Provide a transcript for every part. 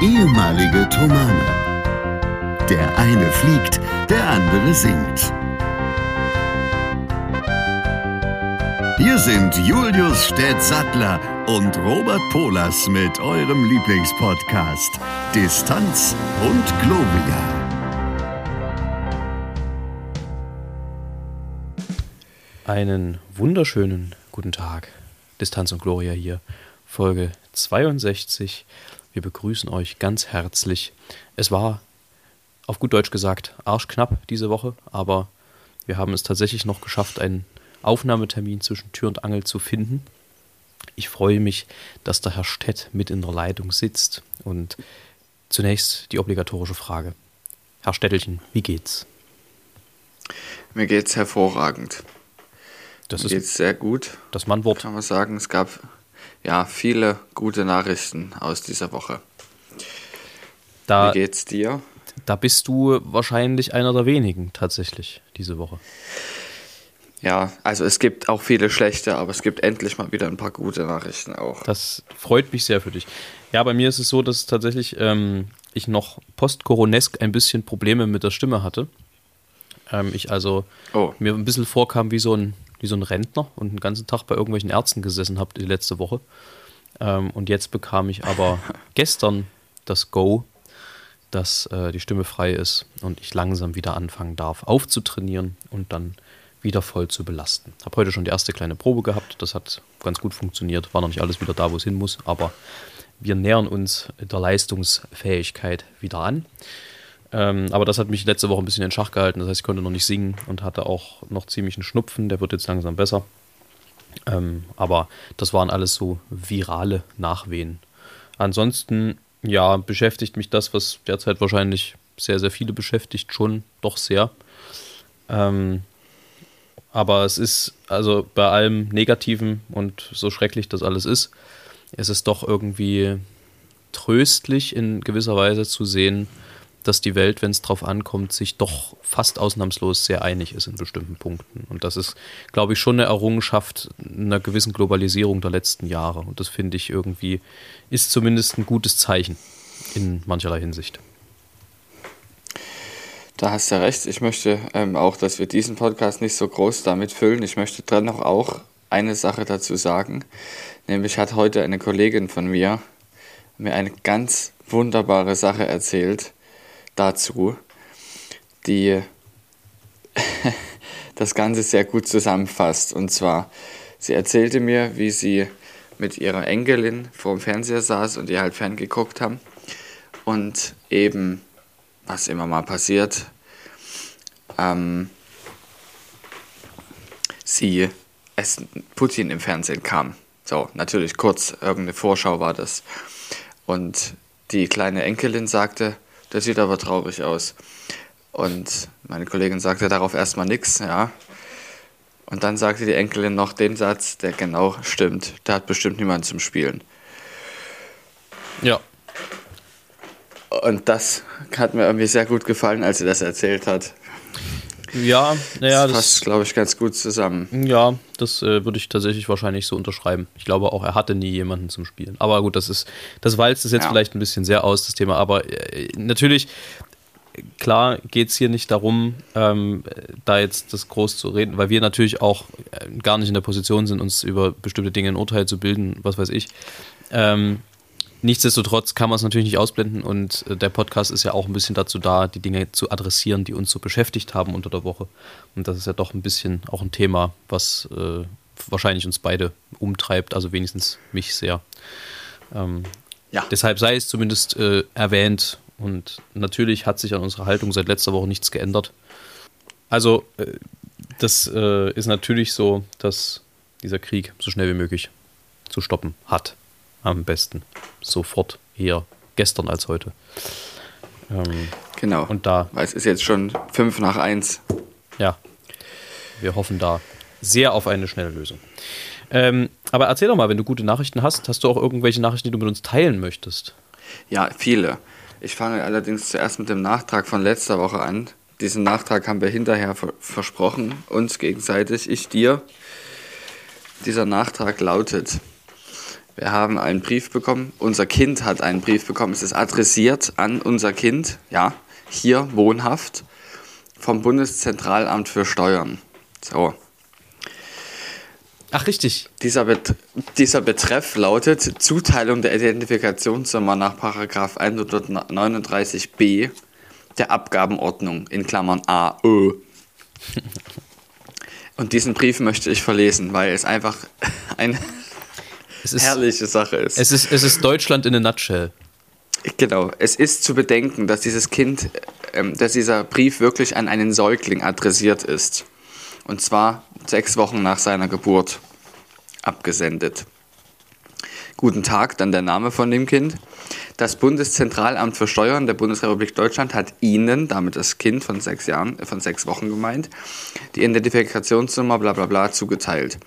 ehemalige Tomane. Der eine fliegt, der andere singt. Hier sind Julius Städtsattler und Robert Polas mit eurem Lieblingspodcast Distanz und Globia. Einen wunderschönen guten Tag. Distanz und Gloria hier, Folge 62. Wir begrüßen euch ganz herzlich. Es war, auf gut Deutsch gesagt, arschknapp diese Woche, aber wir haben es tatsächlich noch geschafft, einen Aufnahmetermin zwischen Tür und Angel zu finden. Ich freue mich, dass der Herr Stett mit in der Leitung sitzt. Und zunächst die obligatorische Frage. Herr Stettelchen, wie geht's? Mir geht's hervorragend. Das Mir ist geht's sehr gut. das Mannwort. Kann man sagen, es gab ja viele gute Nachrichten aus dieser Woche. Da, Wie geht's dir? da bist du wahrscheinlich einer der wenigen tatsächlich diese Woche. Ja, also es gibt auch viele schlechte, aber es gibt endlich mal wieder ein paar gute Nachrichten auch. Das freut mich sehr für dich. Ja, bei mir ist es so, dass tatsächlich ähm, ich noch post-coronesk ein bisschen Probleme mit der Stimme hatte. Ähm, ich also Oh. mir ein bisschen vorkam wie so ein, wie so ein Rentner und den ganzen Tag bei irgendwelchen Ärzten gesessen habe die letzte Woche. Ähm, und jetzt bekam ich aber gestern das Go, dass äh, die Stimme frei ist und ich langsam wieder anfangen darf aufzutrainieren und dann wieder voll zu belasten. Habe heute schon die erste kleine Probe gehabt, das hat ganz gut funktioniert, war noch nicht alles wieder da, wo es hin muss, aber wir nähern uns der Leistungsfähigkeit wieder an. Ähm, aber das hat mich letzte Woche ein bisschen in Schach gehalten. Das heißt, ich konnte noch nicht singen und hatte auch noch ziemlich einen Schnupfen. Der wird jetzt langsam besser. Ähm, aber das waren alles so virale Nachwehen. Ansonsten, ja, beschäftigt mich das, was derzeit wahrscheinlich sehr, sehr viele beschäftigt, schon doch sehr. Ähm, aber es ist, also bei allem Negativen und so schrecklich das alles ist, es ist doch irgendwie tröstlich in gewisser Weise zu sehen, dass die Welt, wenn es drauf ankommt, sich doch fast ausnahmslos sehr einig ist in bestimmten Punkten. Und das ist, glaube ich, schon eine Errungenschaft einer gewissen Globalisierung der letzten Jahre. Und das finde ich irgendwie, ist zumindest ein gutes Zeichen in mancherlei Hinsicht. Da hast du recht. Ich möchte ähm, auch, dass wir diesen Podcast nicht so groß damit füllen. Ich möchte dennoch auch eine Sache dazu sagen. Nämlich hat heute eine Kollegin von mir mir eine ganz wunderbare Sache erzählt dazu, die das Ganze sehr gut zusammenfasst. Und zwar, sie erzählte mir, wie sie mit ihrer Enkelin vor dem Fernseher saß und die halt ferngeguckt haben. Und eben, was immer mal passiert, ähm, sie es Putin im Fernsehen kam. So, natürlich kurz, irgendeine Vorschau war das. Und die kleine Enkelin sagte, das sieht aber traurig aus. Und meine Kollegin sagte darauf erstmal nichts, ja. Und dann sagte die Enkelin noch den Satz, der genau stimmt. Der hat bestimmt niemand zum Spielen. Ja, Und das hat mir irgendwie sehr gut gefallen, als sie das erzählt hat. Ja, naja, das das, passt, glaube ich, ganz gut zusammen. Ja, das äh, würde ich tatsächlich wahrscheinlich so unterschreiben. Ich glaube auch, er hatte nie jemanden zum Spielen. Aber gut, das ist, das walzt es jetzt Ja. vielleicht ein bisschen sehr aus, das Thema. Aber äh, natürlich, klar geht es hier nicht darum, ähm, da jetzt das groß zu reden, weil wir natürlich auch äh, gar nicht in der Position sind, uns über bestimmte Dinge ein Urteil zu bilden, was weiß ich. Ähm, Nichtsdestotrotz kann man es natürlich nicht ausblenden und äh, der Podcast ist ja auch ein bisschen dazu da, die Dinge zu adressieren, die uns so beschäftigt haben unter der Woche. Und das ist ja doch ein bisschen auch ein Thema, was äh, wahrscheinlich uns beide umtreibt, also wenigstens mich sehr. Ähm, Ja. Deshalb sei es zumindest äh, erwähnt und natürlich hat sich an unserer Haltung seit letzter Woche nichts geändert. Also äh, das äh, ist natürlich so, dass dieser Krieg so schnell wie möglich zu stoppen hat. Am besten sofort, eher gestern als heute. Ähm, Genau. Und da- Weil es ist jetzt schon fünf nach eins. ja, wir hoffen da sehr auf eine schnelle Lösung. Ähm, aber erzähl doch mal, wenn du gute Nachrichten hast, hast du auch irgendwelche Nachrichten, die du mit uns teilen möchtest? Ja, viele. Ich fange allerdings zuerst mit dem Nachtrag von letzter Woche an. Diesen Nachtrag haben wir hinterher ver versprochen, uns gegenseitig, ich dir. Dieser Nachtrag lautet, Wir haben einen Brief bekommen. Unser Kind hat einen Brief bekommen. Es ist adressiert an unser Kind, ja, hier wohnhaft, vom Bundeszentralamt für Steuern. So. Ach, richtig. Dieser, Bet dieser Betreff lautet Zuteilung der Identifikationsnummer nach 139b der Abgabenordnung in Klammern AÖ. Und diesen Brief möchte ich verlesen, weil es einfach eine Es ist, herrliche Sache ist. es, ist, es ist Deutschland in a nutshell. Genau, es ist zu bedenken, dass dieses Kind, ähm, dass dieser Brief wirklich an einen Säugling adressiert ist. Und zwar sechs Wochen nach seiner Geburt abgesendet. Guten Tag, dann der Name von dem Kind. Das Bundeszentralamt für Steuern der Bundesrepublik Deutschland hat Ihnen, damit das Kind von sechs Jahren, von sechs Wochen gemeint, die Identifikationsnummer bla bla bla zugeteilt.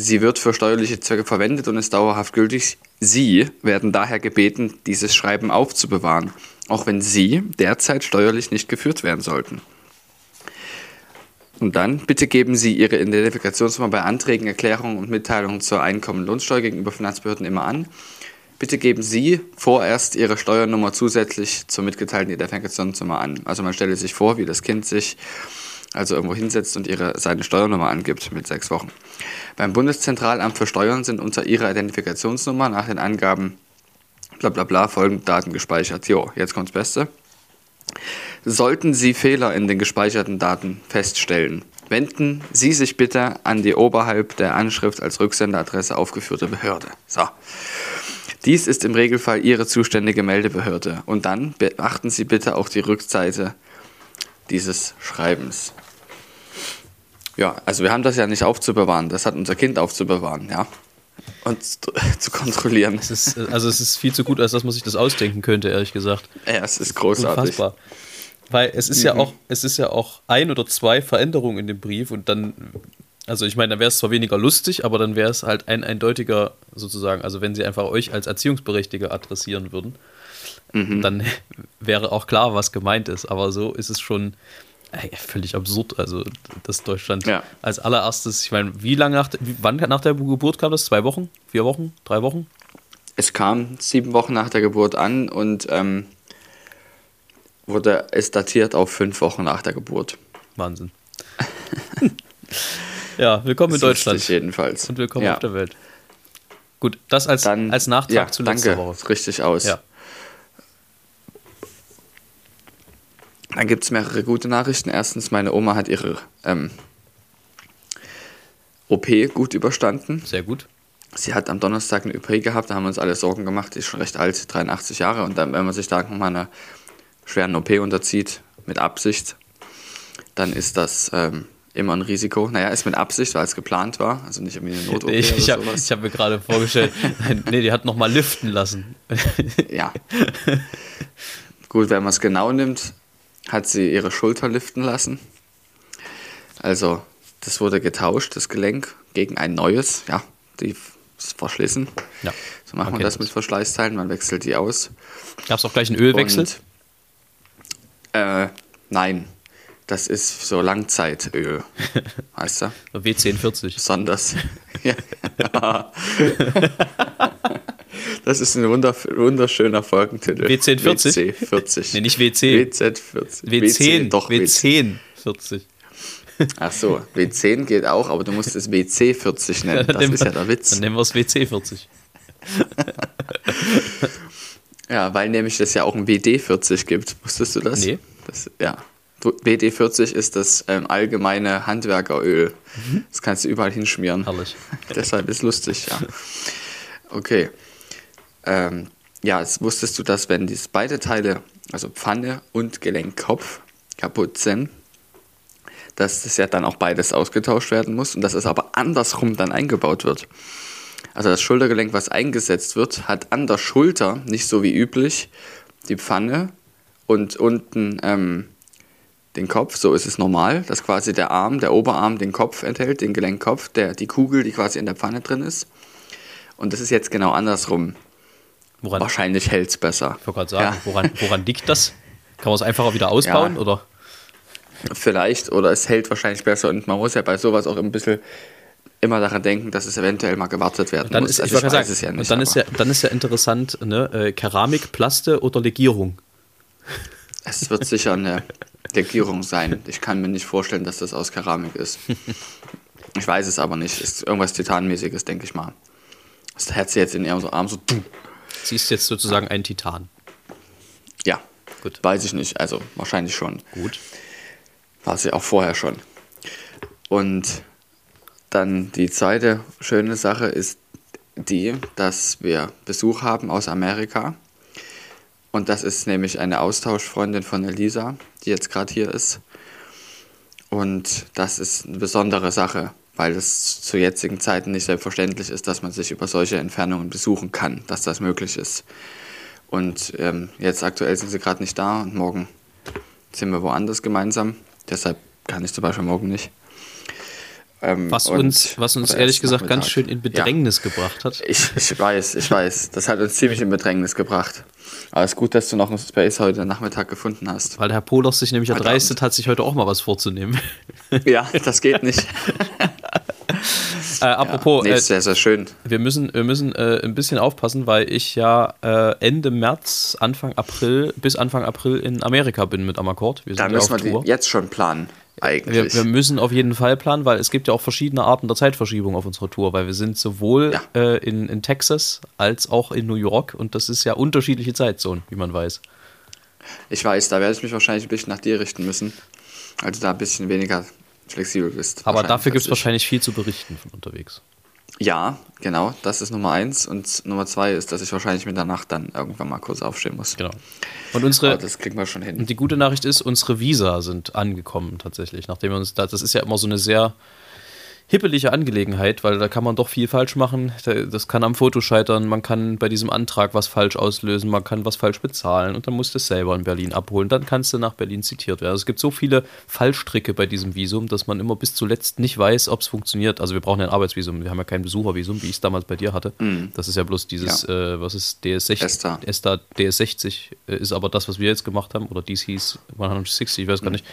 Sie wird für steuerliche Zwecke verwendet und ist dauerhaft gültig. Sie werden daher gebeten, dieses Schreiben aufzubewahren, auch wenn Sie derzeit steuerlich nicht geführt werden sollten. Und dann, bitte geben Sie Ihre Identifikationsnummer bei Anträgen, Erklärungen und Mitteilungen zur Einkommen- und Lohnsteuer gegenüber Finanzbehörden immer an. Bitte geben Sie vorerst Ihre Steuernummer zusätzlich zur mitgeteilten Identifikationsnummer an. Also man stelle sich vor, wie das Kind sich also irgendwo hinsetzt und ihre, seine Steuernummer angibt mit sechs Wochen. Beim Bundeszentralamt für Steuern sind unter Ihrer Identifikationsnummer nach den Angaben bla bla bla folgende Daten gespeichert. Jo, jetzt kommt's Beste. Sollten Sie Fehler in den gespeicherten Daten feststellen, wenden Sie sich bitte an die oberhalb der Anschrift als Rücksenderadresse aufgeführte Behörde. So. Dies ist im Regelfall Ihre zuständige Meldebehörde. Und dann beachten Sie bitte auch die Rückseite dieses Schreibens. Ja, also wir haben das ja nicht aufzubewahren, das hat unser Kind aufzubewahren, ja. Und zu, zu kontrollieren. Es ist, äh, also es ist viel zu gut, als dass man sich das ausdenken könnte, ehrlich gesagt. Ja, es ist großartig. Unfassbar. Weil es ist ja auch, es ist ja auch ein oder zwei Veränderungen in dem Brief und dann, also ich meine, dann wäre es zwar weniger lustig, aber dann wäre es halt ein eindeutiger, sozusagen, also wenn sie einfach euch als Erziehungsberechtigte adressieren würden, dann wäre auch klar, was gemeint ist. Aber so ist es schon ey, völlig absurd. Also, dass Deutschland Ja. als allererstes, ich meine, wie lange nach, wann nach der Geburt kam das? Zwei Wochen? Vier Wochen? Drei Wochen? Es kam sieben Wochen nach der Geburt an und ähm, wurde es datiert auf fünf Wochen nach der Geburt. Wahnsinn. ja, willkommen in Deutschland. jedenfalls. Und willkommen ja. auf der Welt. Gut, das als, Dann, als Nachtrag ja, zu letzter danke, Woche. richtig aus. Ja. Dann gibt es mehrere gute Nachrichten. Erstens, meine Oma hat ihre ähm, OP gut überstanden. Sehr gut. Sie hat am Donnerstag eine OP gehabt, da haben wir uns alle Sorgen gemacht. Die ist schon recht alt, 83 Jahre. Und dann, wenn man sich da nochmal einer schweren OP unterzieht, mit Absicht, dann ist das ähm, immer ein Risiko. Naja, ist mit Absicht, weil es geplant war. Also nicht irgendwie eine Not-OP Nee, ich oder habe sowas. mir gerade vorgestellt, nee, die hat nochmal liften lassen. Ja. Gut, wenn man es genau nimmt, hat sie ihre Schulter liften lassen. Also, das wurde getauscht, das Gelenk, gegen ein neues. Ja, die ist verschlissen. Ja, So macht man man kennt das mit Verschleißteilen, man wechselt die aus. Gab es auch gleich einen Ölwechsel? Und, äh, nein, das ist so Langzeitöl. Weißt du? W1040. Besonders. Das ist ein wunder wunderschöner Folgentitel. W1040? WC40. Nee, nicht WC. WZ40. W10, doch, WC. W1040. Ach so, W10 geht auch, aber du musst es WC40 nennen. Das ist ja der Witz. Dann nehmen wir es WC40. Ja, weil nämlich das ja auch ein WD40 gibt. Wusstest du das? Nee. Das, ja. WD40 ist das ähm, allgemeine Handwerkeröl. Das kannst du überall hinschmieren. Herrlich. Deshalb ist lustig, ja. Okay. Ähm, ja, jetzt wusstest du, dass wenn dies beide Teile, also Pfanne und Gelenkkopf, kaputt sind, dass das ja dann auch beides ausgetauscht werden muss und dass es aber andersrum dann eingebaut wird. Also das Schultergelenk, was eingesetzt wird, hat an der Schulter, nicht so wie üblich, die Pfanne und unten ähm, den Kopf, so ist es normal, dass quasi der Arm, der Oberarm den Kopf enthält, den Gelenkkopf, der, die Kugel, die quasi in der Pfanne drin ist. Und das ist jetzt genau andersrum. Woran, Wahrscheinlich hält es besser. ich wollte gerade sagen, Ja. woran, woran liegt das? Kann man es einfach auch wieder ausbauen? Ja. Oder? Vielleicht, oder es hält wahrscheinlich besser. Und man muss ja bei sowas auch ein bisschen immer daran denken, dass es eventuell mal gewartet werden Dann muss. ist, Also ich weiß sagen, es ja nicht. und dann ist ja, dann ist ja interessant, ne? äh, Keramik, Plaste oder Legierung. Es wird sicher eine Legierung sein. Ich kann mir nicht vorstellen, dass das aus Keramik ist. Ich weiß es aber nicht. Ist irgendwas Titanmäßiges, denke ich mal. Das Herz jetzt in ihrem Arm so. Sie ist jetzt sozusagen ein Titan. Ja, Gut. weiß ich nicht. Also wahrscheinlich schon. Gut. War sie auch vorher schon. Und dann die zweite schöne Sache ist die, dass wir Besuch haben aus Amerika. Und das ist nämlich eine Austauschfreundin von Elisa, die jetzt gerade hier ist. Und das ist eine besondere Sache, weil es zu jetzigen Zeiten nicht selbstverständlich ist, dass man sich über solche Entfernungen besuchen kann, dass das möglich ist. Und ähm, jetzt aktuell sind sie gerade nicht da und morgen sind wir woanders gemeinsam. Deshalb kann ich zum Beispiel morgen nicht. Ähm, Was uns, was uns ehrlich gesagt ganz Nachmittag. schön in Ja. Bedrängnis gebracht hat. Ich, ich weiß, ich weiß. Das hat uns ziemlich in Bedrängnis gebracht. Aber es ist gut, dass du noch einen Space heute Nachmittag gefunden hast. Weil Herr Polos sich nämlich Heute erdreistet hat, sich heute auch mal was vorzunehmen. Ja, das geht nicht. äh, apropos, nee, äh, ist sehr, sehr schön. wir müssen, wir müssen äh, ein bisschen aufpassen, weil ich ja äh, Ende März, Anfang April, bis Anfang April in Amerika bin mit Amakord. Da ja müssen wir jetzt schon planen, eigentlich. Wir, wir müssen auf jeden Fall planen, weil es gibt ja auch verschiedene Arten der Zeitverschiebung auf unserer Tour, weil wir sind sowohl Ja. äh, in, in Texas als auch in New York und das ist ja unterschiedliche Zeitzonen, wie man weiß. ich weiß, da werde ich mich wahrscheinlich ein bisschen nach dir richten müssen. Also da ein bisschen weniger flexibel bist. Aber dafür gibt es wahrscheinlich viel zu berichten von unterwegs. Ja, genau. Das ist Nummer eins. Und Nummer zwei ist, dass ich wahrscheinlich mit der Nacht dann irgendwann mal kurz aufstehen muss. Genau. Und unsere, Aber das kriegen wir schon hin. Und die gute Nachricht ist, unsere Visa sind angekommen tatsächlich, nachdem wir uns da, das ist ja immer so eine sehr hippelige Angelegenheit, weil da kann man doch viel falsch machen. Da- Das kann am Foto scheitern, man kann bei diesem Antrag was falsch auslösen, man kann was falsch bezahlen und dann musst du es selber in Berlin abholen. Dann kannst du nach Berlin zitiert werden. Also es gibt so viele Fallstricke bei diesem Visum, dass man immer bis zuletzt nicht weiß, ob es funktioniert. Also wir brauchen ja ein Arbeitsvisum, wir haben ja kein Besuchervisum, wie ich es damals bei dir hatte. Das ist ja bloß dieses, äh, was ist DS60? ESTA. ESTA DS60 äh, ist aber das, was wir jetzt gemacht haben, oder dies hieß 160, ich weiß gar nicht.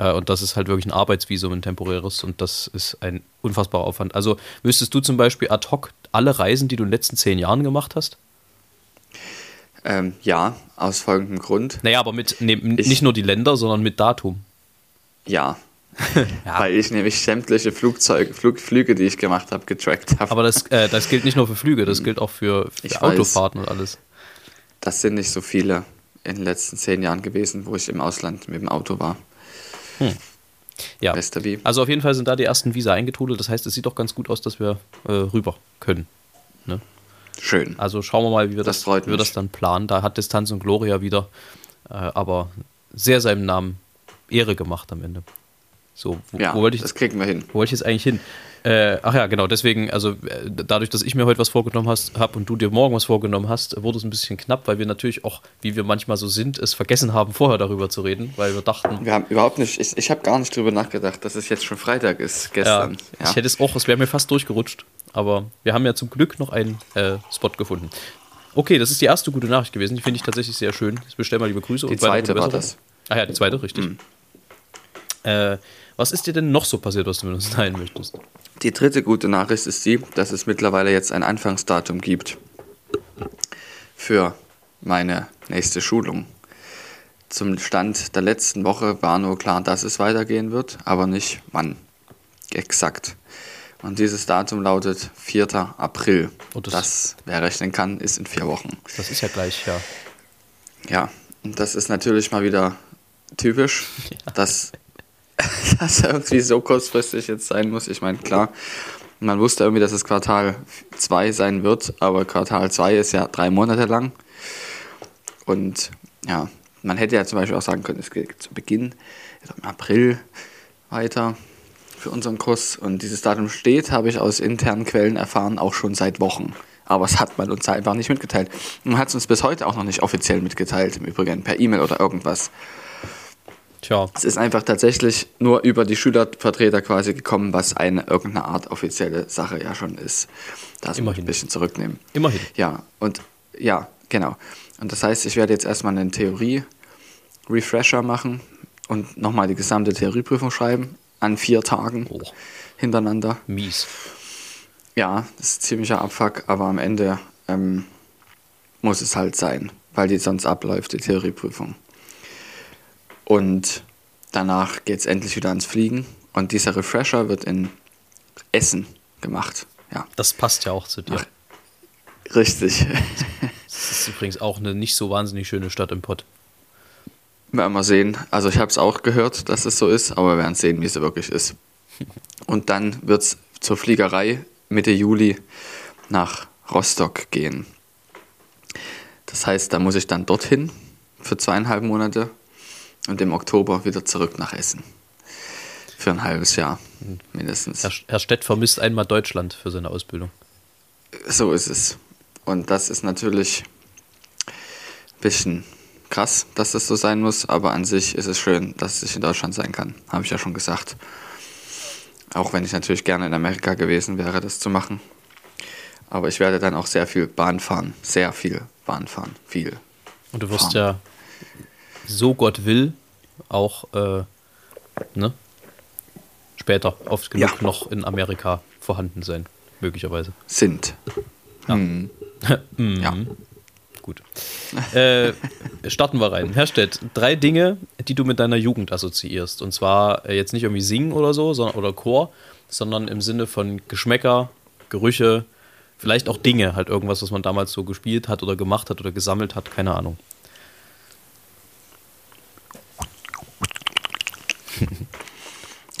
Äh, Und das ist halt wirklich ein Arbeitsvisum, ein temporäres, und das ist ein unfassbarer Aufwand. Also wüsstest du zum Beispiel ad hoc alle Reisen, die du in den letzten zehn Jahren gemacht hast? Ähm, ja, aus folgendem Grund. Naja, aber mit ne, Ich- nicht nur die Länder, sondern mit Datum. Ja. Weil ich nämlich sämtliche Flugzeuge, Flug, Flüge, die ich gemacht habe, getrackt habe. Aber das, äh, das gilt nicht nur für Flüge, das gilt auch für, für Ich weiß. Autofahrten und alles. Das sind nicht so viele in den letzten zehn Jahren gewesen, wo ich im Ausland mit dem Auto war. Ja. Bester wie. Also auf jeden Fall sind da die ersten Visa eingetrudelt. Das heißt, es sieht doch ganz gut aus, dass wir äh, rüber können. Ne? Schön. Also schauen wir mal, wie wir Das das, wie wir das dann planen. Da hat Distanz und Gloria wieder, äh, aber sehr seinem Namen Ehre gemacht am Ende. So, wo, Ja, wo wollte ich, das kriegen wir hin. wo wollte ich jetzt eigentlich hin? Äh, ach ja, genau, deswegen, also äh, dadurch, dass ich mir heute was vorgenommen habe und du dir morgen was vorgenommen hast, wurde es ein bisschen knapp, weil wir natürlich auch, wie wir manchmal so sind, es vergessen haben, vorher darüber zu reden, weil wir dachten, Wir haben überhaupt nicht, ich, ich habe gar nicht drüber nachgedacht, dass es jetzt schon Freitag ist, ja, gestern. Ja, ich hätte es auch, es wäre mir fast durchgerutscht, aber wir haben ja zum Glück noch einen äh, Spot gefunden. Okay, das ist die erste gute Nachricht gewesen, die finde ich tatsächlich sehr schön. Ich bestelle mal liebe Grüße. Die und zweite war das. Ah ja, die zweite, richtig. Äh, was ist dir denn noch so passiert, was du mit uns teilen möchtest? Die dritte gute Nachricht ist die, dass es mittlerweile jetzt ein Anfangsdatum gibt für meine nächste Schulung. Zum Stand der letzten Woche war nur klar, dass es weitergehen wird, aber nicht wann. Exakt. Und dieses Datum lautet 4. April. Und das- das, wer rechnen kann, ist in vier Wochen. Das ist ja gleich, ja. Ja, und das ist natürlich mal wieder typisch, dass das irgendwie so kurzfristig jetzt sein muss. Ich meine, klar, man wusste irgendwie, dass es Quartal 2 sein wird, aber Quartal 2 ist ja drei Monate lang. Und ja, man hätte ja zum Beispiel auch sagen können, es geht zu Beginn im April weiter für unseren Kurs. Und dieses Datum steht, habe ich aus internen Quellen erfahren, auch schon seit Wochen. Aber es hat man uns einfach nicht mitgeteilt. Man hat es uns bis heute auch noch nicht offiziell mitgeteilt, im Übrigen per E-Mail oder irgendwas. Tja, Es ist einfach tatsächlich nur über die Schülervertreter quasi gekommen, was eine irgendeine Art offizielle Sache ja schon ist. Da muss Immerhin. ein bisschen zurücknehmen. immerhin. Ja, und ja, genau. Und das heißt, ich werde jetzt erstmal einen Theorie-Refresher machen und nochmal die gesamte Theorieprüfung schreiben. an vier Tagen Oh, hintereinander. mies. Ja, das ist ziemlicher Abfuck, aber am Ende ähm, muss es halt sein, weil die sonst abläuft, die Theorieprüfung. Und danach geht es endlich wieder ans Fliegen und dieser Refresher wird in Essen gemacht. Ja, Das passt ja auch zu dir. Ach. richtig. Das ist übrigens auch eine nicht so wahnsinnig schöne Stadt im Pott. werden wir sehen. Also ich habe es auch gehört, dass es so ist, aber wir werden sehen, wie es wirklich ist. Und dann wird es zur Fliegerei Mitte Juli nach Rostock gehen. Das heißt, da muss ich dann dorthin für zweieinhalb Monate und im Oktober wieder zurück nach Essen. Für ein halbes Jahr mindestens. Herr, Herr Stett vermisst einmal Deutschland für seine Ausbildung. So ist es. Und das ist natürlich ein bisschen krass, dass das so sein muss, aber an sich ist es schön, dass ich in Deutschland sein kann. Habe ich ja schon gesagt. Auch wenn ich natürlich gerne in Amerika gewesen wäre, das zu machen. Aber ich werde dann auch sehr viel Bahn fahren. Sehr viel Bahn fahren. Viel. Und du wirst Fahren. ja, so Gott will, auch äh, ne, später oft genug Ja. noch in Amerika vorhanden sein, möglicherweise. Sind. Ja. Hm. Ja. Gut. Äh, starten wir rein. Herr Stett, drei Dinge, die du mit deiner Jugend assoziierst. Und zwar äh, jetzt nicht irgendwie singen oder so, sondern, oder Chor, sondern im Sinne von Geschmäcker, Gerüche, vielleicht auch Dinge, halt irgendwas, was man damals so gespielt hat oder gemacht hat oder gesammelt hat, keine Ahnung.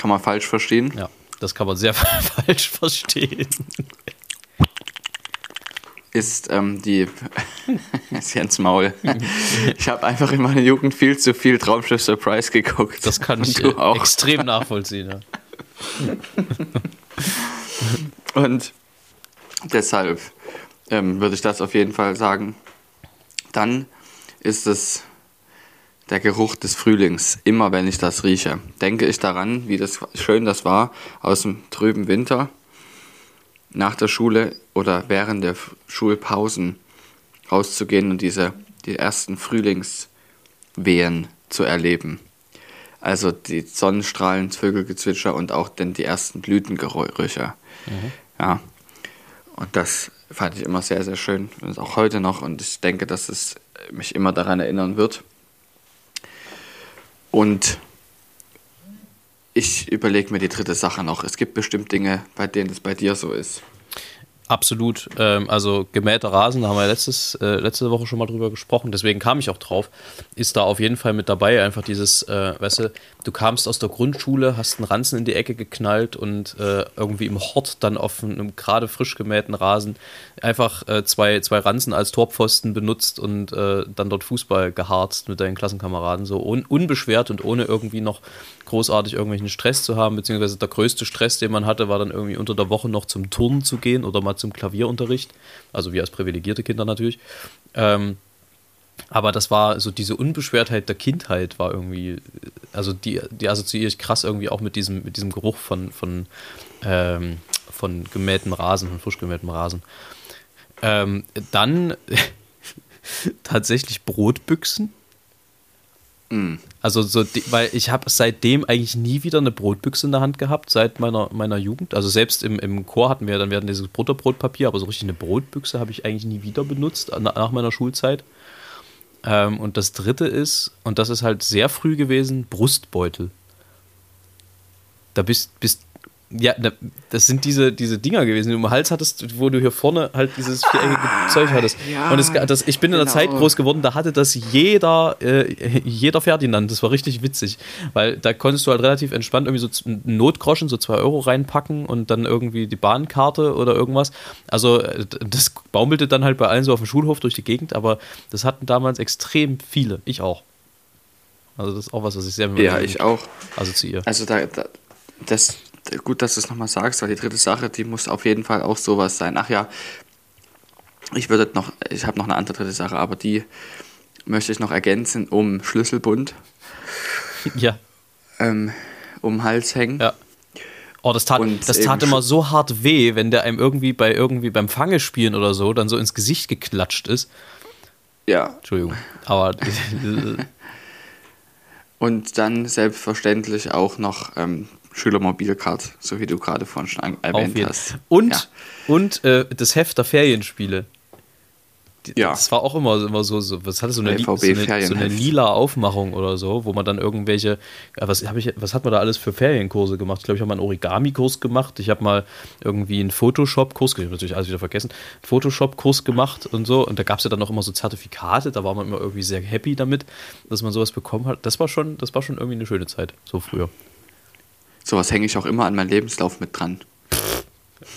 Kann man falsch verstehen. Ja, das kann man sehr falsch verstehen. ist ähm, die ist Jens Maul. Ich habe einfach in meiner Jugend viel zu viel Traumschiff Surprise geguckt. Das kann ich äh, auch. extrem nachvollziehen. Ja. Und deshalb ähm, würde ich das auf jeden Fall sagen. Dann ist es der Geruch des Frühlings. Immer wenn ich das rieche, denke ich daran, wie das schön das war aus dem trüben Winter nach der Schule oder während der Schulpausen rauszugehen und diese die ersten Frühlingswehen zu erleben. Also die Sonnenstrahlen, Vögelgezwitscher und auch dann die ersten Blütengerüche. Ja. Und das fand ich immer sehr, sehr schön. Und auch heute noch. Und ich denke, dass es mich immer daran erinnern wird. Und ich überlege mir die dritte Sache noch. Es gibt bestimmt Dinge, bei denen es bei dir so ist. Absolut. Ähm, also gemähter Rasen, da haben wir letztes, äh, letzte Woche schon mal drüber gesprochen, deswegen kam ich auch drauf, ist da auf jeden Fall mit dabei. Einfach dieses, äh, weißt du, du kamst aus der Grundschule, hast einen Ranzen in die Ecke geknallt und äh, irgendwie im Hort dann auf einem gerade frisch gemähten Rasen einfach äh, zwei, zwei Ranzen als Torpfosten benutzt und äh, dann dort Fußball geharzt mit deinen Klassenkameraden, so un unbeschwert und ohne irgendwie noch großartig irgendwelchen Stress zu haben, beziehungsweise der größte Stress, den man hatte, war dann irgendwie unter der Woche noch zum Turnen zu gehen oder mal zum Klavierunterricht, also wir als privilegierte Kinder natürlich. Ähm, aber das war so diese Unbeschwertheit der Kindheit war irgendwie, also die, die assoziiere ich krass irgendwie auch mit diesem, mit diesem Geruch von, von, ähm, von gemähtem Rasen, von frisch gemähtem Rasen. Ähm, dann tatsächlich Brotbüchsen. Also so, weil ich habe seitdem eigentlich nie wieder eine Brotbüchse in der Hand gehabt, seit meiner, meiner Jugend. Also selbst im, im Chor hatten wir dann werden dieses Butterbrotpapier, aber so richtig eine Brotbüchse habe ich eigentlich nie wieder benutzt na- nach meiner Schulzeit. Ähm, und das dritte ist, und das ist halt sehr früh gewesen, Brustbeutel. Da bist, bist ja, da- das sind diese, diese Dinger gewesen, die du im Hals hattest, wo du hier vorne halt dieses viereckige Zeug hattest. ja, und es, das, ich bin in der genau. Zeit groß geworden, da hatte das jeder, äh, jeder Ferdinand. Das war richtig witzig, weil da konntest du halt relativ entspannt irgendwie so einen Notgroschen, so zwei Euro reinpacken und dann irgendwie die Bahnkarte oder irgendwas. Also äh, das baumelte dann halt bei allen so auf dem Schulhof durch die Gegend, aber das hatten damals extrem viele. Ich auch. Also das ist auch was, was ich sehr mit Ja, ich auch. assoziiere. Also da, da das gut, dass du es nochmal sagst, weil die dritte Sache, die muss auf jeden Fall auch sowas sein. Ach ja, ich würde noch, ich habe noch eine andere dritte Sache, aber die möchte ich noch ergänzen um Schlüsselbund, Ja. ähm, um Hals hängen. Ja. Oh, das tat, Und das tat immer so hart weh, wenn der einem irgendwie bei irgendwie beim Fangespielen oder so dann so ins Gesicht geklatscht ist. ja. Entschuldigung. Aber Und dann selbstverständlich auch noch ähm, Schülermobilcard, so wie du gerade vorhin schon an- erwähnt hast. Und, Ja. und äh, das Heft der Ferienspiele. Die- Ja. Das war auch immer, immer so, so was hatte so eine, so, eine, so eine lila Aufmachung oder so, wo man dann irgendwelche, was, ich, was hat man da alles für Ferienkurse gemacht? Ich glaube, ich habe mal einen Origami-Kurs gemacht, ich habe mal irgendwie einen Photoshop-Kurs, ich habe natürlich alles wieder vergessen, einen Photoshop-Kurs gemacht und so und da gab es ja dann auch immer so Zertifikate, da war man immer irgendwie sehr happy damit, dass man sowas bekommen hat. Das war schon, das war schon irgendwie eine schöne Zeit, so früher. Sowas hänge ich auch immer an meinen Lebenslauf mit dran.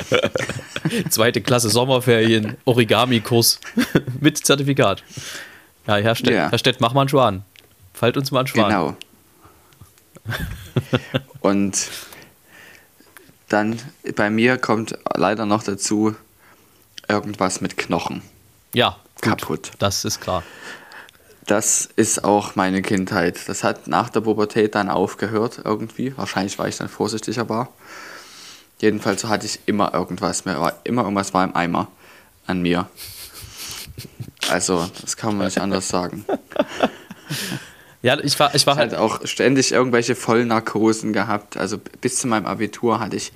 Zweite Klasse Sommerferien, Origami-Kurs mit Zertifikat. Ja, Herr Stett, Ja. Herr Stett, mach mal einen Schwan. Falt uns mal einen Schwan. Genau. Und dann bei mir kommt leider noch dazu irgendwas mit Knochen. Ja, gut, Kaputt. Das ist klar. Das ist auch meine Kindheit. Das hat nach der Pubertät dann aufgehört irgendwie. Wahrscheinlich, weil ich dann vorsichtiger war. Jedenfalls hatte ich immer irgendwas. Mir war immer irgendwas war im Eimer an mir. Also, das kann man nicht anders sagen. Ja, ich war, ich war Ich halt. hatte auch ständig irgendwelche Vollnarkosen gehabt. Also bis zu meinem Abitur hatte ich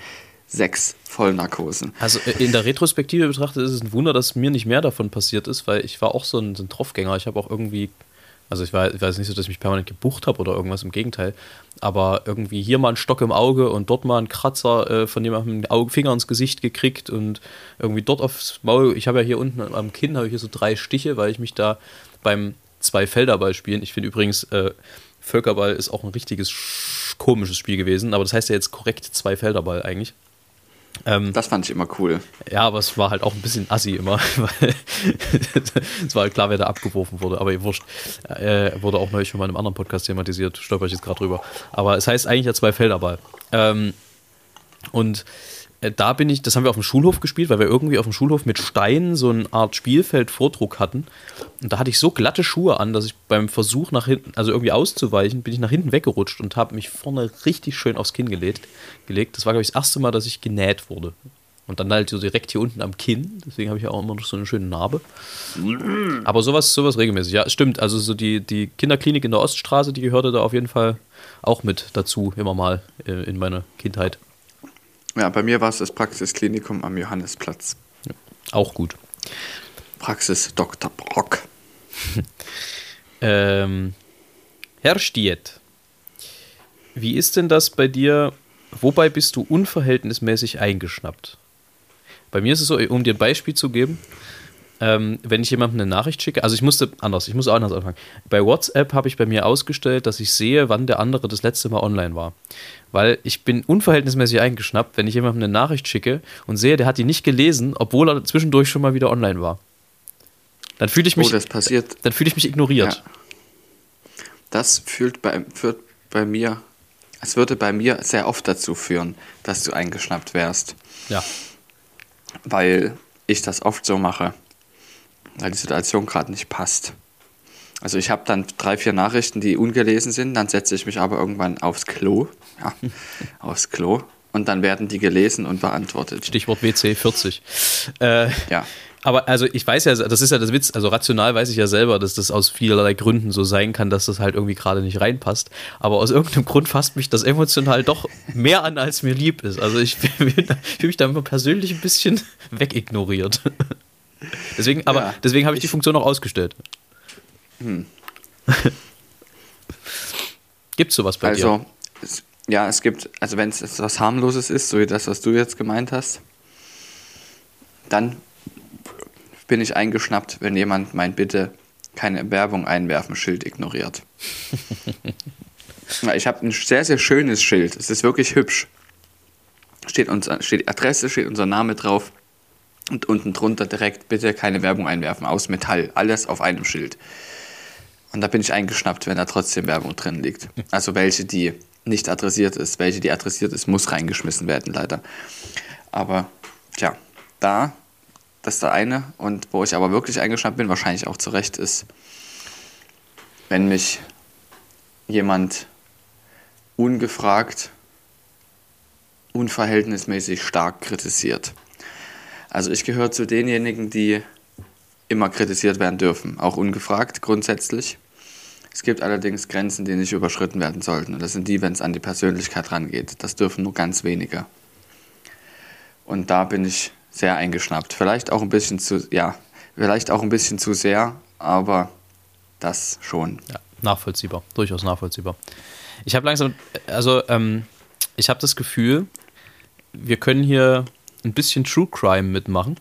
sechs Vollnarkosen. Also äh, in der Retrospektive betrachtet ist es ein Wunder, dass mir nicht mehr davon passiert ist, weil ich war auch so ein, so ein Tropfgänger. Ich habe auch irgendwie, also ich war, ich weiß nicht so, dass ich mich permanent gebucht habe oder irgendwas im Gegenteil, aber irgendwie hier mal ein Stock im Auge und dort mal ein Kratzer äh, von jemandem einen Finger ins Gesicht gekriegt und irgendwie dort aufs Maul. Ich habe ja hier unten am Kinn habe ich hier so drei Stiche, weil ich mich da beim zwei Felderball spielen. Ich finde übrigens äh, Völkerball ist auch ein richtiges sch- komisches Spiel gewesen, aber das heißt ja jetzt korrekt zwei Felderball eigentlich. Ähm, Das fand ich immer cool. ja, aber es war halt auch ein bisschen assi immer, weil es war halt klar, wer da abgeworfen wurde, aber ihr wurscht. Äh, wurde auch neulich von meinem anderen Podcast thematisiert, stolper ich jetzt gerade drüber. Aber es heißt eigentlich ja zwei Felderball. Ähm, und da bin ich, das haben wir auf dem Schulhof gespielt, weil wir irgendwie auf dem Schulhof mit Steinen so eine Art Spielfeldvordruck hatten. Und da hatte ich so glatte Schuhe an, dass ich beim Versuch nach hinten, also irgendwie auszuweichen, bin ich nach hinten weggerutscht und habe mich vorne richtig schön aufs Kinn gelegt. gelegt. Das war, glaube ich, das erste Mal, dass ich genäht wurde. Und dann halt so direkt hier unten am Kinn. Deswegen habe ich ja auch immer noch so eine schöne Narbe. Aber sowas, sowas regelmäßig. Ja, stimmt. Also so die, die Kinderklinik in der Oststraße, die gehörte da auf jeden Fall auch mit dazu, immer mal äh, in meiner Kindheit. Ja, bei mir war es das Praxisklinikum am Johannesplatz. Auch gut. Praxis Dr. Brock. Ähm, Herr Stiet, wie ist denn das bei dir? Wobei bist du unverhältnismäßig eingeschnappt? Bei mir ist es so, um dir ein Beispiel zu geben, ähm, wenn ich jemandem eine Nachricht schicke, also ich musste anders, ich muss auch anders anfangen. Bei WhatsApp habe ich bei mir ausgestellt, dass ich sehe, wann der andere das letzte Mal online war. Weil ich bin unverhältnismäßig eingeschnappt, wenn ich jemandem eine Nachricht schicke und sehe, der hat die nicht gelesen, obwohl er zwischendurch schon mal wieder online war. Dann fühle ich Oh, mich, das passiert. dann fühle ich mich ignoriert. Ja. Das führt bei, führt bei mir, es würde bei mir sehr oft dazu führen, dass du eingeschnappt wärst, ja. weil ich das oft so mache, weil die Situation gerade nicht passt. Also ich habe dann drei, vier Nachrichten, die ungelesen sind, dann setze ich mich aber irgendwann aufs Klo, ja, aufs Klo und dann werden die gelesen und beantwortet. Stichwort WC 40. Äh, Ja. aber also ich weiß ja, das ist ja das Witz, also rational weiß ich ja selber, dass das aus vielerlei Gründen so sein kann, dass das halt irgendwie gerade nicht reinpasst. Aber aus irgendeinem Grund fasst mich das emotional doch mehr an, als mir lieb ist. Also ich fühle mich da immer persönlich ein bisschen wegignoriert. Deswegen, aber Ja, deswegen habe ich die Funktion auch ausgestellt. Gibt es sowas bei dir? Also, ja, es gibt, also wenn es etwas harmloses ist, so wie das, was du jetzt gemeint hast, dann bin ich eingeschnappt, wenn jemand mein Bitte keine Werbung einwerfen Schild ignoriert. Ich habe ein sehr, sehr schönes Schild. Es ist wirklich hübsch. Steht, unser, steht Adresse, steht unser Name drauf und unten drunter direkt bitte keine Werbung einwerfen aus Metall. Alles auf einem Schild. Und da bin ich eingeschnappt, wenn da trotzdem Werbung drin liegt. Also welche, die nicht adressiert ist, welche, die adressiert ist, muss reingeschmissen werden, leider. Aber, tja, da, das ist der eine. Und wo ich aber wirklich eingeschnappt bin, wahrscheinlich auch zu Recht, ist, wenn mich jemand ungefragt, unverhältnismäßig stark kritisiert. Also ich gehöre zu denjenigen, die immer kritisiert werden dürfen, auch ungefragt grundsätzlich. Es gibt allerdings Grenzen, die nicht überschritten werden sollten. Und das sind die, wenn es an die Persönlichkeit rangeht. Das dürfen nur ganz wenige. Und da bin ich sehr eingeschnappt. Vielleicht auch ein bisschen zu, ja, vielleicht auch ein bisschen zu sehr, aber das schon. Ja, nachvollziehbar, durchaus nachvollziehbar. Ich habe langsam, also ähm, ich habe das Gefühl, wir können hier ein bisschen True Crime mitmachen.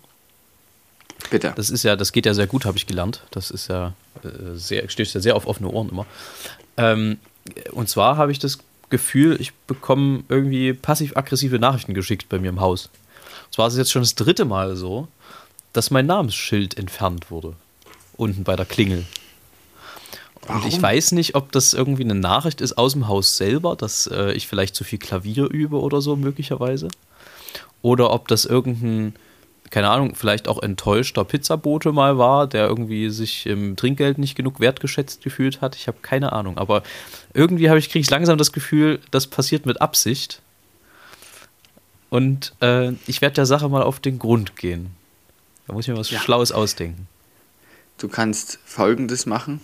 Bitte. Das ist ja, das geht ja sehr gut, habe ich gelernt. Das ist ja äh, sehr, stößt ja sehr auf offene Ohren immer. Ähm, und zwar habe ich das Gefühl, ich bekomme irgendwie passiv-aggressive Nachrichten geschickt bei mir im Haus. Und zwar ist es jetzt schon das dritte Mal so, dass mein Namensschild entfernt wurde. Unten bei der Klingel. Und ich weiß nicht, ob das irgendwie eine Nachricht ist aus dem Haus selber, dass äh, ich vielleicht zu viel Klavier übe oder so möglicherweise. Oder ob das irgendein, keine Ahnung, vielleicht auch enttäuschter Pizzabote mal war, der irgendwie sich im Trinkgeld nicht genug wertgeschätzt gefühlt hat. Ich habe keine Ahnung. Aber irgendwie habe ich, kriege ich langsam das Gefühl, das passiert mit Absicht. Und äh, ich werde der Sache mal auf den Grund gehen. Da muss ich mir was ja. Schlaues ausdenken. Du kannst folgendes machen.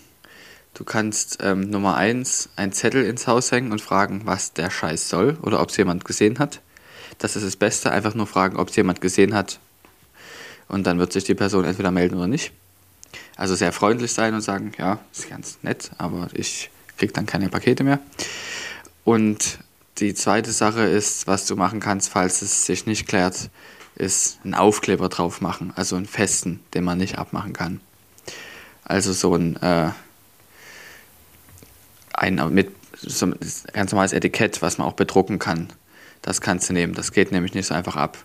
Du kannst ähm, Nummer eins einen Zettel ins Haus hängen und fragen, was der Scheiß soll oder ob es jemand gesehen hat. Das ist das Beste, einfach nur fragen, ob es jemand gesehen hat. Und dann wird sich die Person entweder melden oder nicht. Also sehr freundlich sein und sagen, ja, ist ganz nett, aber ich kriege dann keine Pakete mehr. Und die zweite Sache ist, was du machen kannst, falls es sich nicht klärt, ist einen Aufkleber drauf machen, also einen festen, den man nicht abmachen kann. Also so ein äh, ein mit so ein ganz normales Etikett, was man auch bedrucken kann. Das kannst du nehmen. Das geht nämlich nicht so einfach ab.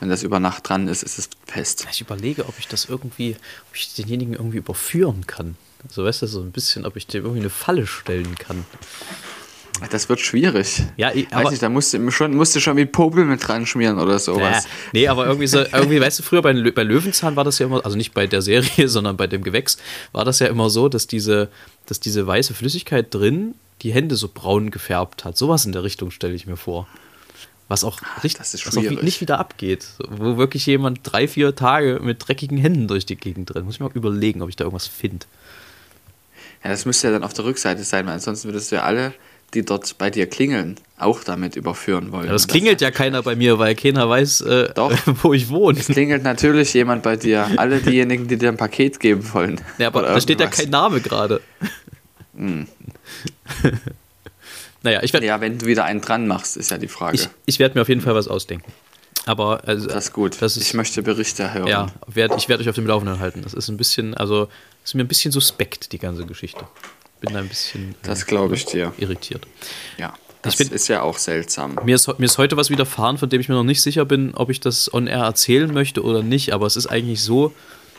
Wenn das über Nacht dran ist, ist es fest. Ich überlege, ob ich das irgendwie, ob ich denjenigen irgendwie überführen kann. So weißt du, so ein bisschen, ob ich dem irgendwie eine Falle stellen kann. Das wird schwierig. Ja, ich, Weiß nicht, da musst du schon, musst du schon wie Popel mit dran schmieren oder sowas. Äh, nee, aber irgendwie so, irgendwie, weißt du, früher bei, bei Löwenzahn war das ja immer, also nicht bei der Serie, sondern bei dem Gewächs, war das ja immer so, dass diese, dass diese weiße Flüssigkeit drin die Hände so braun gefärbt hat. Sowas in der Richtung stelle ich mir vor. Was auch, richtig, was auch nicht wieder abgeht. Wo wirklich jemand drei, vier Tage mit dreckigen Händen durch die Gegend rennt. Muss ich mal überlegen, ob ich da irgendwas finde. Ja, das müsste ja dann auf der Rückseite sein, weil ansonsten würdest du ja alle die dort bei dir klingeln, auch damit überführen wollen. Ja, das klingelt ja keiner bei mir, weil keiner weiß, äh, Doch, wo ich wohne. Es klingelt natürlich jemand bei dir. Alle diejenigen, die dir ein Paket geben wollen. Ja, aber da steht ja kein Name gerade. Hm. naja, ich werde. Ja, wenn du wieder einen dran machst, ist ja die Frage. Ich, ich werde mir auf jeden Fall was ausdenken. Aber also, das ist gut. Das ist, ich möchte Berichte hören. Ja, werd, ich werde euch auf dem Laufenden halten. Das ist ein bisschen, also ist mir ein bisschen suspekt die ganze Geschichte bin da ein bisschen das glaube ich dir. irritiert. Ja, das bin, ist ja auch seltsam. Mir ist, mir ist heute was widerfahren, von dem ich mir noch nicht sicher bin, ob ich das on air erzählen möchte oder nicht, aber es ist eigentlich so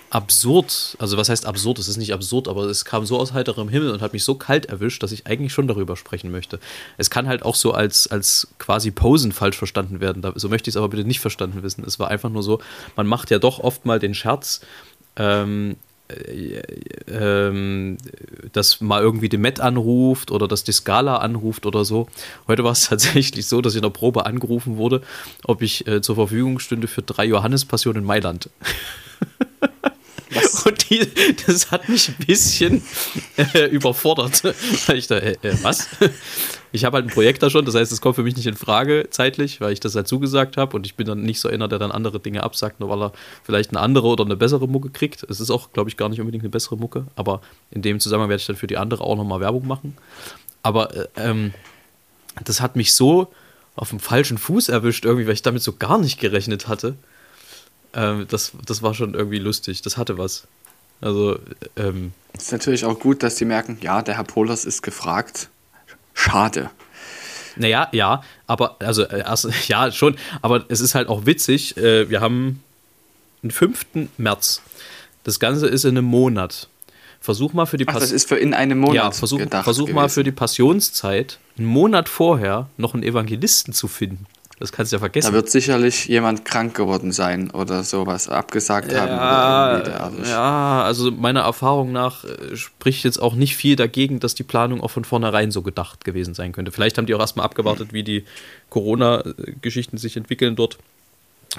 absurd. Also, was heißt absurd? Es ist nicht absurd, aber es kam so aus heiterem Himmel und hat mich so kalt erwischt, dass ich eigentlich schon darüber sprechen möchte. Es kann halt auch so als, als quasi Posen falsch verstanden werden. So möchte ich es aber bitte nicht verstanden wissen. Es war einfach nur so, man macht ja doch oft mal den Scherz, ähm, äh, ähm, dass mal irgendwie die Met anruft oder dass die Scala anruft oder so. Heute war es tatsächlich so, dass ich in der Probe angerufen wurde, ob ich äh, zur Verfügung stünde für drei Johannespassionen in Mailand. Und die, das hat mich ein bisschen äh, überfordert. Weil ich da, äh, äh, was? Ich habe halt ein Projekt da schon, das heißt, es kommt für mich nicht in Frage zeitlich, weil ich das halt zugesagt habe und ich bin dann nicht so einer, der dann andere Dinge absagt, nur weil er vielleicht eine andere oder eine bessere Mucke kriegt. Es ist auch, glaube ich, gar nicht unbedingt eine bessere Mucke, aber in dem Zusammenhang werde ich dann für die andere auch nochmal Werbung machen. Aber äh, ähm, das hat mich so auf dem falschen Fuß erwischt, irgendwie, weil ich damit so gar nicht gerechnet hatte. Ähm, das, das war schon irgendwie lustig. Das hatte was. Also, ähm, ist natürlich auch gut, dass die merken, ja, der Herr Polas ist gefragt. Schade. Naja, ja, aber, also, erst, ja, schon, aber es ist halt auch witzig. Äh, wir haben den 5. März. Das Ganze ist in einem Monat. Versuch mal für die Ach, das ist für in einem Monat. Ja, versuch, versuch mal für die Passionszeit einen Monat vorher noch einen Evangelisten zu finden. Das kannst du ja vergessen. Da wird sicherlich jemand krank geworden sein oder sowas abgesagt ja, haben. Ja, also meiner Erfahrung nach äh, spricht jetzt auch nicht viel dagegen, dass die Planung auch von vornherein so gedacht gewesen sein könnte. Vielleicht haben die auch erstmal abgewartet, wie die Corona-Geschichten sich entwickeln dort.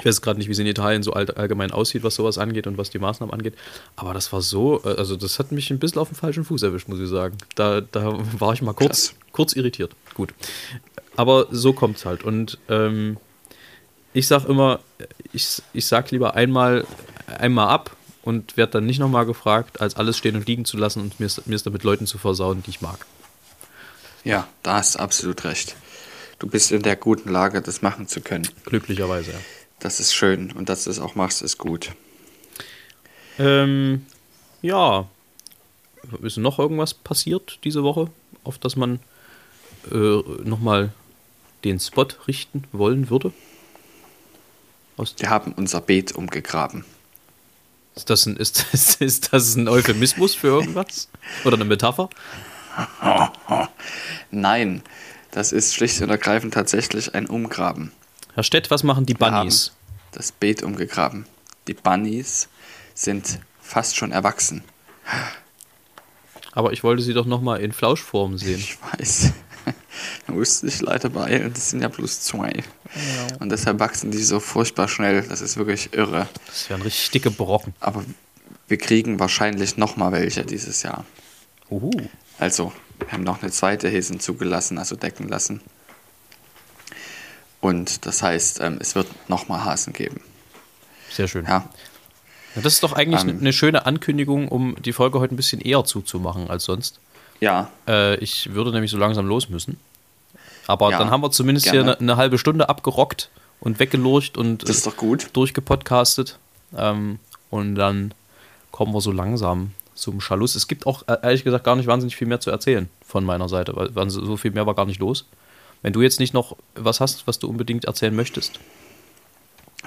Ich weiß gerade nicht, wie es in Italien so allgemein aussieht, was sowas angeht und was die Maßnahmen angeht. Aber das war so, äh, also das hat mich ein bisschen auf den falschen Fuß erwischt, muss ich sagen. Da, da war ich mal kurz, kurz irritiert. Gut. Aber so kommt es halt. Und ähm, ich sag immer, ich, ich sag lieber einmal, einmal ab und werde dann nicht nochmal gefragt, als alles stehen und liegen zu lassen und mir es damit Leuten zu versauen, die ich mag. Ja, da hast du absolut recht. Du bist in der guten Lage, das machen zu können. Glücklicherweise, ja. Das ist schön und dass du es auch machst, ist gut. Ähm, ja. Ist noch irgendwas passiert diese Woche, auf das man äh, nochmal den Spot richten wollen würde? Aus Wir haben unser Beet umgegraben. Ist das ein, ist, ist, ist das ein Euphemismus für irgendwas? Oder eine Metapher? Nein, das ist schlicht und ergreifend tatsächlich ein Umgraben. Herr Stett, was machen die Bunnies? das Beet umgegraben. Die Bunnies sind fast schon erwachsen. Aber ich wollte sie doch nochmal in Flauschform sehen. Ich weiß. Da musste ich leider beeilen. Das sind ja bloß zwei. Ja. Und deshalb wachsen die so furchtbar schnell. Das ist wirklich irre. Das wären richtig dicke Brocken. Aber wir kriegen wahrscheinlich nochmal welche dieses Jahr. Uhu. Also, wir haben noch eine zweite Hesen zugelassen, also decken lassen. Und das heißt, ähm, es wird nochmal Hasen geben. Sehr schön. Ja. ja das ist doch eigentlich ähm, eine schöne Ankündigung, um die Folge heute ein bisschen eher zuzumachen als sonst. Ja. Äh, ich würde nämlich so langsam los müssen. Aber ja, dann haben wir zumindest gerne. hier eine, eine, halbe Stunde abgerockt und weggelurcht und gut. durchgepodcastet. Ähm, und dann kommen wir so langsam zum Schluss. Es gibt auch äh, ehrlich gesagt gar nicht wahnsinnig viel mehr zu erzählen von meiner Seite, weil so viel mehr war gar nicht los. Wenn du jetzt nicht noch was hast, was du unbedingt erzählen möchtest.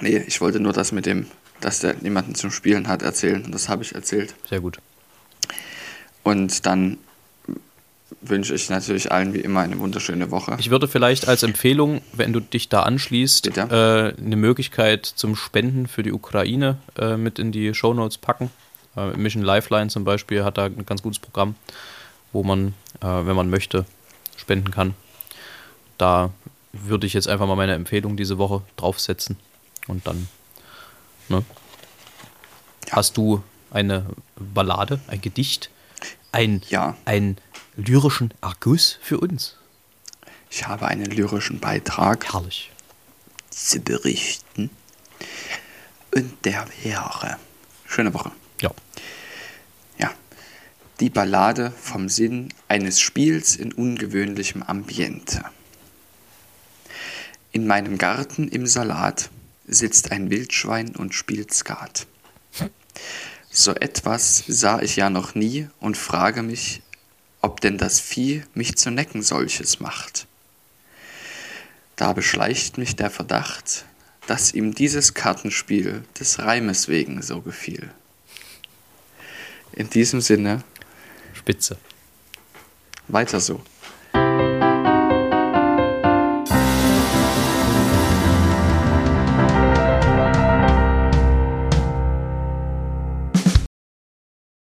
Nee, ich wollte nur das mit dem, dass der niemanden zum Spielen hat, erzählen. Und das habe ich erzählt. Sehr gut. Und dann wünsche ich natürlich allen wie immer eine wunderschöne Woche. Ich würde vielleicht als Empfehlung, wenn du dich da anschließt, äh, eine Möglichkeit zum Spenden für die Ukraine äh, mit in die Shownotes packen. Äh, Mission Lifeline zum Beispiel hat da ein ganz gutes Programm, wo man, äh, wenn man möchte, spenden kann. Da würde ich jetzt einfach mal meine Empfehlung diese Woche draufsetzen und dann. Ne? Ja. Hast du eine Ballade, ein Gedicht, ein, ja. ein lyrischen Argus für uns? Ich habe einen lyrischen Beitrag Herrlich. zu berichten. Und der wäre. Schöne Woche. Ja. Ja. Die Ballade vom Sinn eines Spiels in ungewöhnlichem Ambiente. In meinem Garten im Salat sitzt ein Wildschwein und spielt Skat. So etwas sah ich ja noch nie und frage mich, ob denn das Vieh mich zu necken solches macht. Da beschleicht mich der Verdacht, dass ihm dieses Kartenspiel des Reimes wegen so gefiel. In diesem Sinne. Spitze. Weiter so.